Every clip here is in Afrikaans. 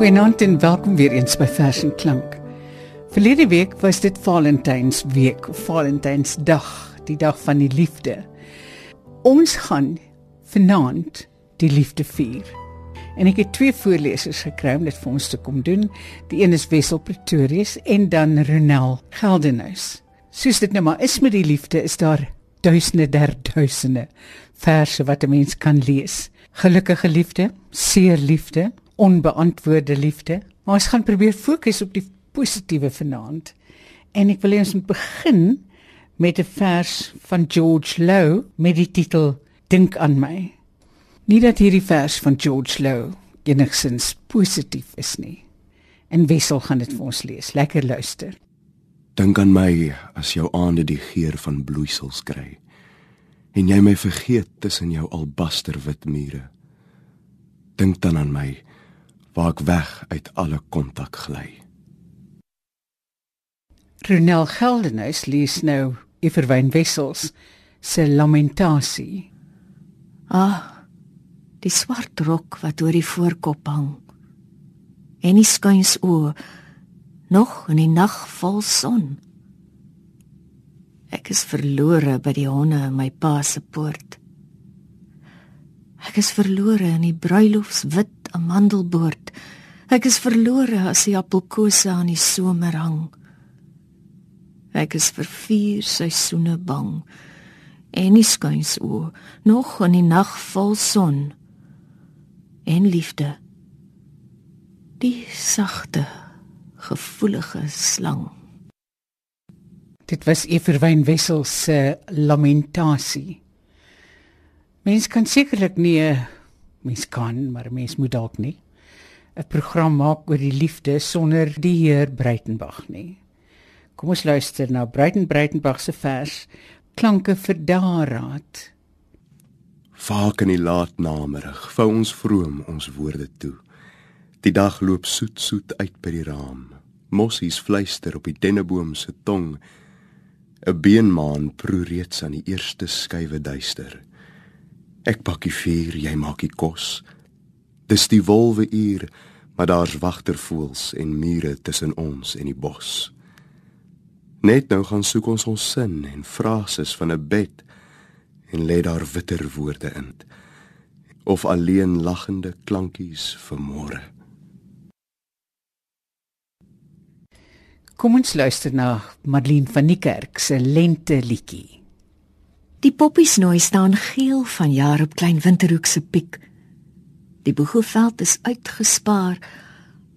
Goeienaand en welkom weer eens by Vers en Klank. Verlede week was dit Valentynsweek, Valentynsdag, die dag van die liefde. Ons gaan vanaand die liefde vier. En ek het twee voorlesers gekry om dit vir ons te kom doen. Die een is Wessel Pretorius en dan Ronel Geldenhuis. Soos dit nou maar is met die liefde, is daar duisende der duisende verse wat 'n mens kan lees. Gelukkige liefde, seer liefde, onbeantwoorde liefde. Maar ons gaan probeer fokus op die positiewe vanaand. En ek wil ons begin met 'n vers van George Lowe met die titel Dink aan my. Nie dat hierdie vers van George Lowe enigsins positief is nie. En Wessel gaan dit vir ons lees. Lekker luister. Dink aan my as jou aande die geur van bloeisels kry en jy my vergeet tussen jou albasterwit mure. Dink dan aan my waar ek weg uit alle kontak gly. Ronel Geldenhuis lees nou Everwyn Wessels se lamentasie. Ah, die swart rok wat oor die voorkop hang. En die skuins oë nog in die nag vol son. Ek is verlore by die honde in my pa se poort. Ek is verlore in die bruilofswit amandelboord. Ek is verlore as die appelkose aan die somer hang. Ek is vir vier seisoene bang. En die skuins o, nog in die nag vol son. En liefde. Die sagte, gevoelige slang. Dit was Everwyn Wessel se lamentasie. Mens kan sekerlik nie mens kan, maar mens moet dalk nie 'n program maak oor die liefde sonder die Heer Breitenberg nie. Kom ons luister na Breiten Breitenberg se vers Klanke vir daarraad. Vaak in die laat namiddag vou ons vroom ons woorde toe. Die dag loop soet soet uit by die raam. Mossies fluister op die denneboom se tong 'n beenmaan proe reeds aan die eerste skuwe duister. Ek pak die vuur, jy maak die kos. Dis die wolwe uur, maar daar's wagtervoels en mure tussen ons en die bos. Net nou gaan soek ons ons sin en frases van 'n bed en lê daar witter woorde in of alleen lagende klankies vir môre. Kom ons luister na Marlene van die Kerk se lente liedjie. Die poppies nooi staan geel van jaar op klein winterhoek se piek. Die boegelveld is uitgespaar.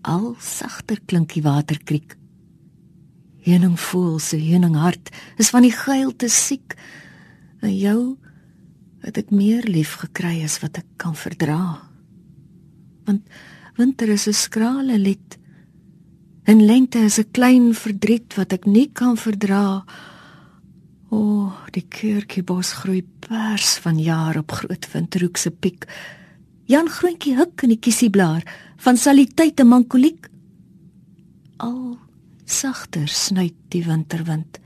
Al sagter klink die waterkriek. Heuning voel se heuning hart is van die geilte siek. En jou het ek meer lief gekry as wat ek kan verdra. Want winter is 'n skrale lied En lente is 'n klein verdriet wat ek nie kan verdra. O, oh, die kerkiebos groei pers van jaar op groot windroek se piek. Jan groentjie huk in die kiesieblaar van saliteit en mankoliek. Al sagter snuit die winterwind.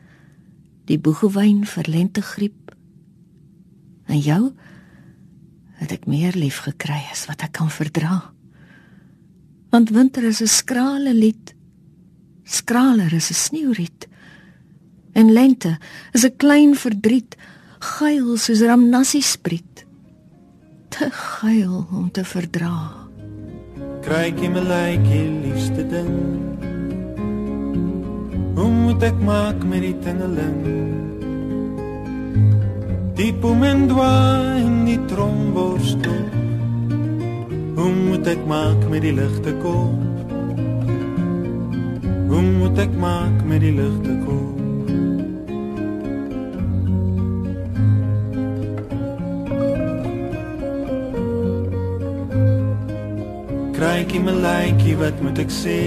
Die boegewyn vir lentegriep. En jou het ek meer lief gekry as wat ek kan verdra. Want winter is 'n skrale lied skraler as 'n sneeuriet. En lente is 'n klein verdriet, geil soos ramnassie spriet. Te geil om te verdra. Krykie my lykie liefste ding. Hoe moet ek maak met die tingeling? Die pomendwa in die tromborstel. Hoe moet ek maak met die ligte kop? Hoe moet ek maak met die ligte Krykie my lykie wat moet ek sê?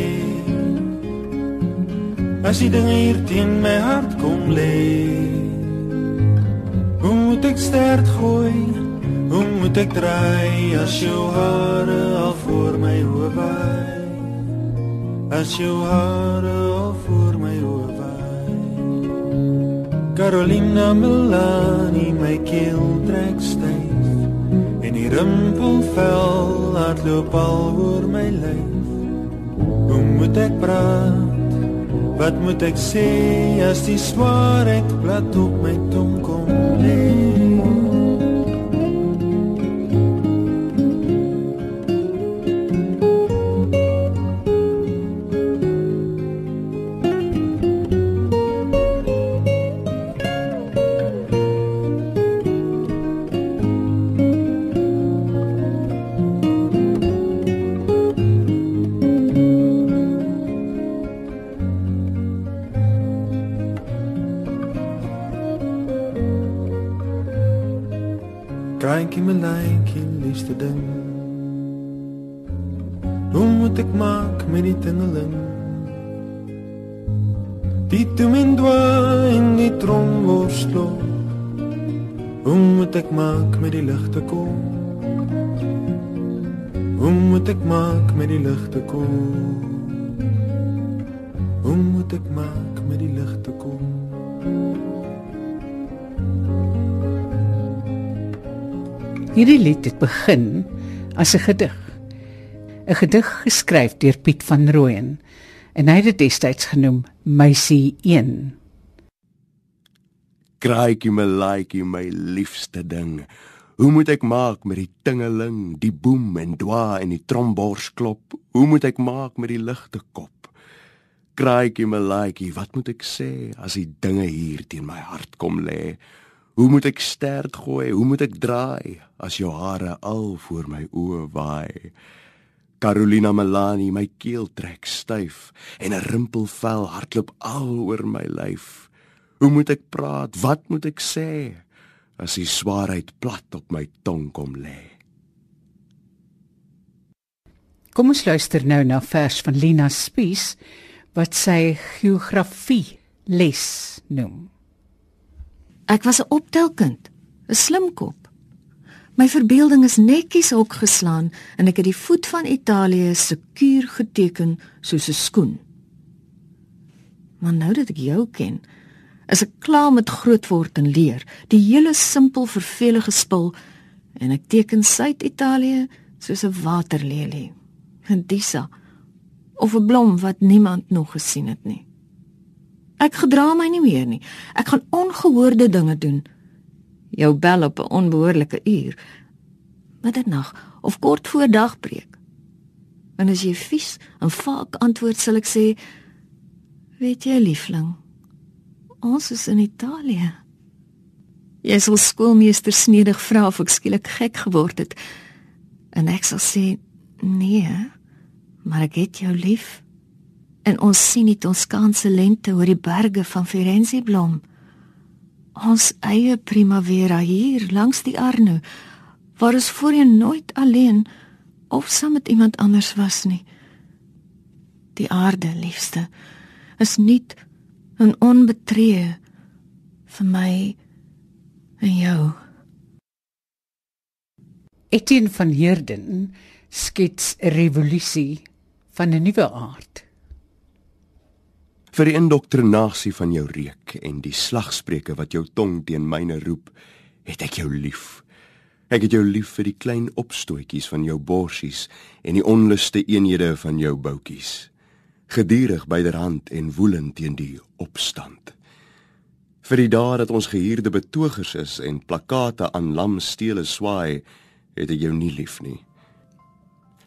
As die dinge hier teen my hart kom lê. Hoe moet ek sterk gooi? Hoe moet ek draai as jou hare al voor my hoof waai? as jou hare al voor my oorwaai Carolina Melani my keel trek styf en die rimpel vel laat loop al oor my lyf Hoe moet ek praat? Wat moet ek sê as die swaarheid plat op my tong kom lê? Kraantjie my lyntjie liefste ding. Hoe moet ek maak met die tingeling? Die tumindwa in die tromborslo. Hoe moet ek maak met die ligte kom? Hoe moet ek maak met die ligte kom? Hoe moet ek maak met die ligte kom? Hierdie lied het begin as 'n gedig. 'n Gedig geskryf deur Piet van Rooyen en hy het dit destyds genoem Meisie 1. Kraaitjie my laaitjie my liefste ding. Hoe moet ek maak met die tingeling, die boem en dwa en die trombors klop? Hoe moet ek maak met die ligte kop? Kraaitjie my laaitjie, wat moet ek sê as die dinge hier teen my hart kom lê? Hoe moet ek stert gooi? Hoe moet ek draai as jou hare al voor my oë waai? Carolina Melani, my keel trek styf en 'n rimpelvel hardloop al oor my lyf. Hoe moet ek praat? Wat moet ek sê as die swaarheid plat op my tong kom lê? Kom ons luister nou na vers van Lina Spies wat sy geografie les noem. Ek was 'n optelkind, 'n slim kop. My verbeelding is netjies opgeslaan en ek het die voet van Italië sekuur geteken soos 'n skoen. Maar nou dat ek jou ken, is ek klaar met grootword en leer, die hele simpel vervelige spul en ek teken Suid-Italië soos 'n waterlelie. En disa of 'n blom wat niemand nog gesien het nie. Ek gedra my nie meer nie. Ek gaan ongehoorde dinge doen. Jou bel op 'n onbehoorlike uur. Middernag of kort voor dagbreek. En as jy vies en vaak antwoord sal ek sê: "Weet jy, liefling, ons is in Italië." Jy sal skoolmeester snedig vra of ek skielik gek geword het. En ek sal sê: "Nee, maar ek het jou lief." En ons sien die Toscaanse lente oor die berge van Firenze blom. Ons eie primavera hier langs die Arno, waar ons voorheen nooit alleen of saam met iemand anders was nie. Die aarde, liefste, is nuut en onbetree vir my en jou. Etienne van Heerden skets 'n revolusie van 'n nuwe aard vir die indoktrinasie van jou reuk en die slagspreuke wat jou tong teen myne roep, het ek jou lief. Ek het jou lief vir die klein opstootjies van jou borsies en die onluste eenhede van jou boutjies. Gedurig byderhand en woelend teen die opstand. Vir die dae dat ons gehuurde betogers is en plakate aan lamstele swaai, het ek jou nie lief nie.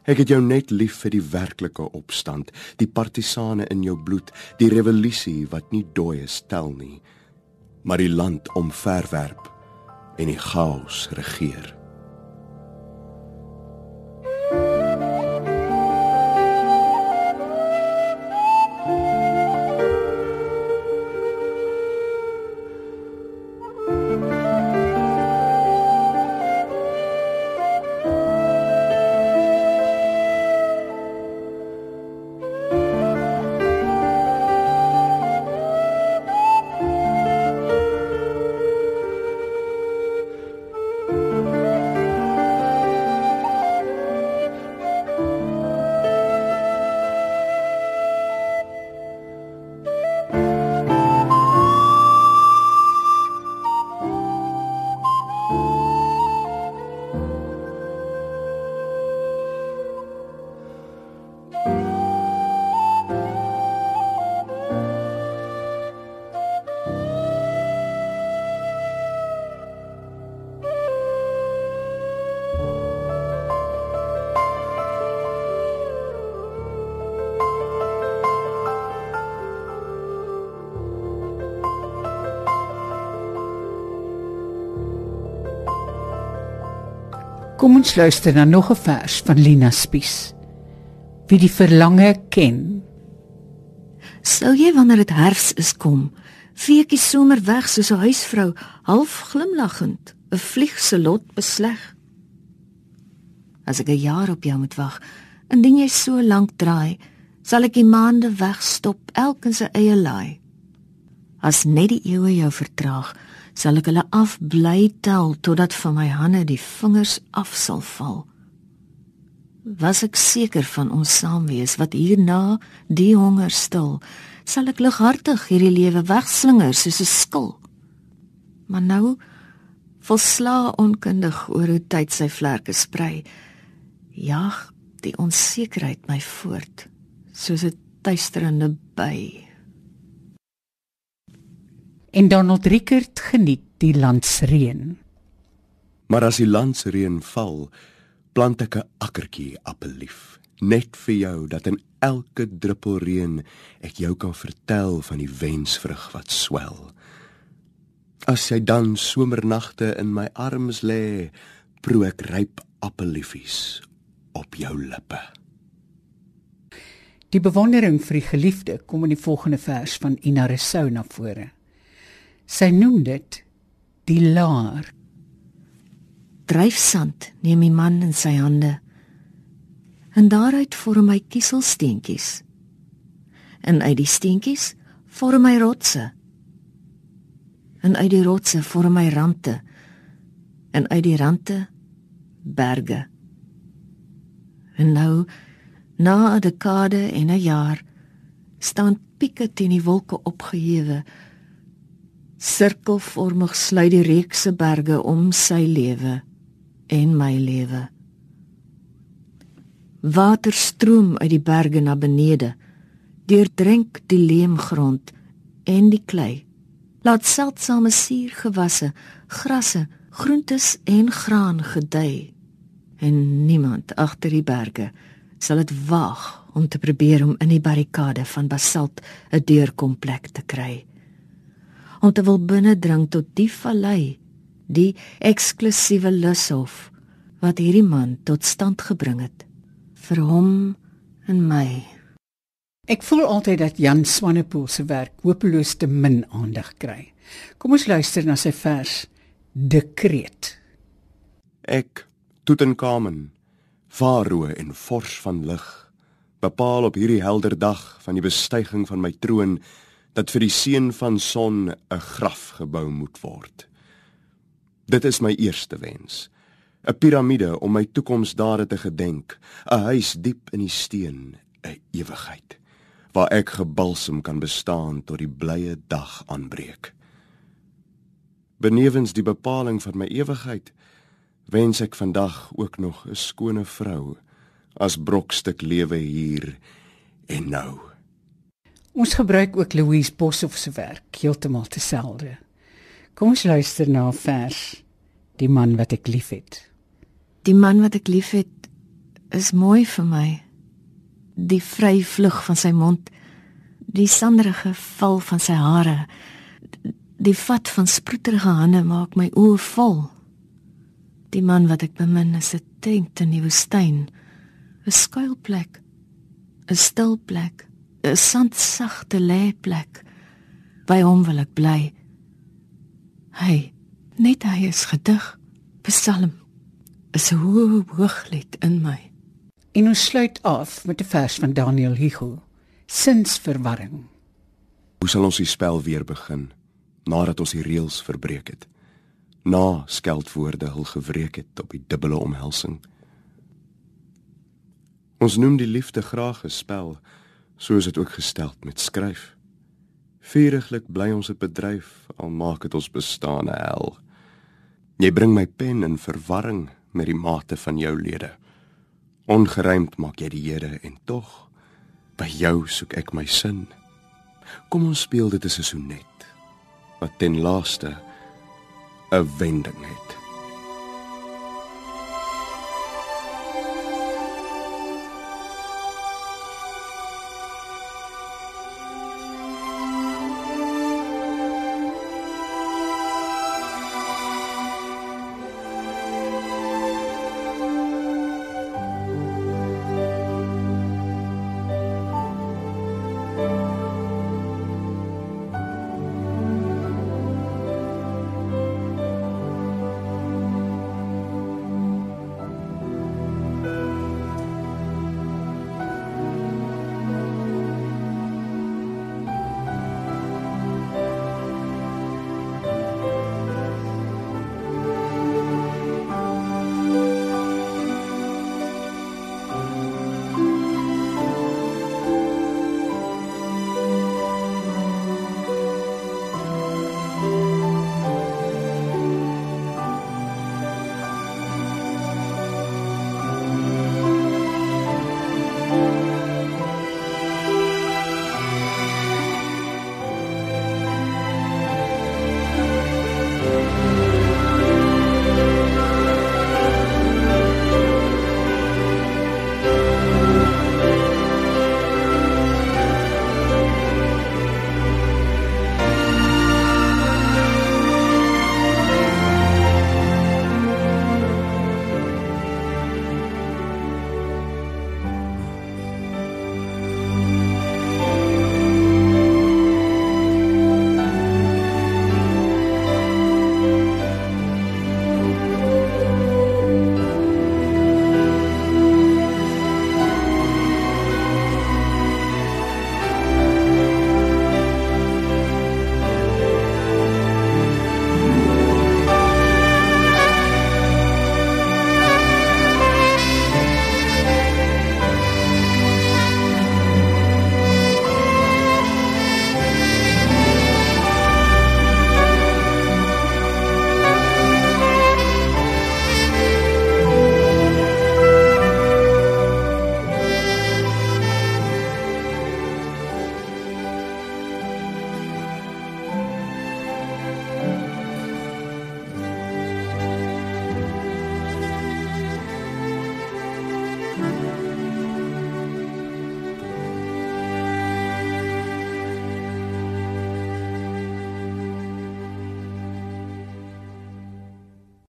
Ek het jou net lief vir die werklike opstand, die partisane in jou bloed, die revolusie wat nie dooie stel nie, maar die land omverwerp en die chaos regeer. Kom ons luister na nog 'n vers van Lina Spies. Wie die verlange ken. Sou jy wanneer dit herfs is kom, weekie somer weg soos 'n huisvrou, half glimlaggend, 'n vlieg se lot besleg? As ek 'n jaar op jou moet wag, indien jy so lank draai, sal ek die maande wegstop elkeen se eie laai. As net die eeue jou vertraag, sal ek hulle afbly tel totdat van my hande die vingers af sal val. Was ek seker van ons saam wees wat hierna die honger stil, sal ek lighartig hierdie lewe wegslinger soos 'n skil. Maar nou volsla onkundig oor hoe tyd sy vlerke sprei, jag die onsekerheid my voort soos 'n tuisterende by. En Donald Rickert geniet die landsreën. Maar as die landsreën val, plant ek 'n akkertjie appellief, net vir jou dat in elke druppel reën ek jou kan vertel van die wensvrug wat swel. As jy dan somernagte in my arms lê, proe ek ryp appelliefies op jou lippe. Die bewondering vir die geliefde kom in die volgende vers van Ina Resou na vore. Sy noem dit die laar. Dryfsand neem die man in sy hande. En daaruit vorm hy kieselsteentjies. En uit die steentjies vorm hy rotse. En uit die rotse vorm hy rande. En uit die rande berge. En nou na 'n dekade en 'n jaar staan pieke teen die wolke opgehewe. Sirkelvormig sluit die reekse berge om sy lewe en my lewe. Water stroom uit die berge na benede, deurdrink die leemgrond en die klei. Laat seldsame suurgewasse, grasse, groentes en graan gedei en niemand agter die berge sal dit waag om te probeer om in die barrikade van basalt 'n deurkomplek te kry. Om te wil binnendring tot die vallei, die eksklusiewe lushof wat hierdie man tot stand gebring het vir hom en my. Ek voel altyd dat Jan Swanepoel se werk hopeloos te min aandag kry. Kom ons luister na sy vers Dekreet. Ek Tutankhamen, farao en vors van lig, bepaal op hierdie helder dag van die bestyging van my troon dat vir die seun van son 'n graf gebou moet word. Dit is my eerste wens. 'n Piramide om my toekomsdade te gedenk, 'n huis diep in die steen, 'n ewigheid waar ek gebalsem kan bestaan tot die blye dag aanbreek. Benewens die bepaling van my ewigheid wens ek vandag ook nog 'n skone vrou as brokstuk lewe hier en nou. Ons gebruik ook Louise Boshoff se werk heeltemal dieselfde. Kom ons luister na 'n vers. Die man wat ek liefhet. Die man wat ek liefhet is mooi vir my. Die vry vlug van sy mond, die sanderige val van sy hare, die vat van sproeterige hande maak my oë vol. Die man wat ek bemin is 'n tent in die woestyn, 'n skuilplek, 'n stil plek, 'n sandsagte lêplek. By hom wil ek bly. Hy, net hy is gedig, psalm, is 'n hoë hooglied in my. En ons sluit af met 'n vers van Daniel Hugo, Sinsverwarring. Hoe sal ons die spel weer begin nadat ons die reëls verbreek het? na skeldwoorde hul gewreek het op die dubbele omhelsing. Ons noem die liefde graag 'n spel, soos dit ook gestel met skryf. Vuriglik bly ons 'n bedryf al maak dit ons bestaan 'n hel. Jy bring my pen in verwarring met die mate van jou lede. Ongeruimd maak jy die Here en tog by jou soek ek my sin. Kom ons speel dit as 'n sonnet wat ten laaste 'n wending het.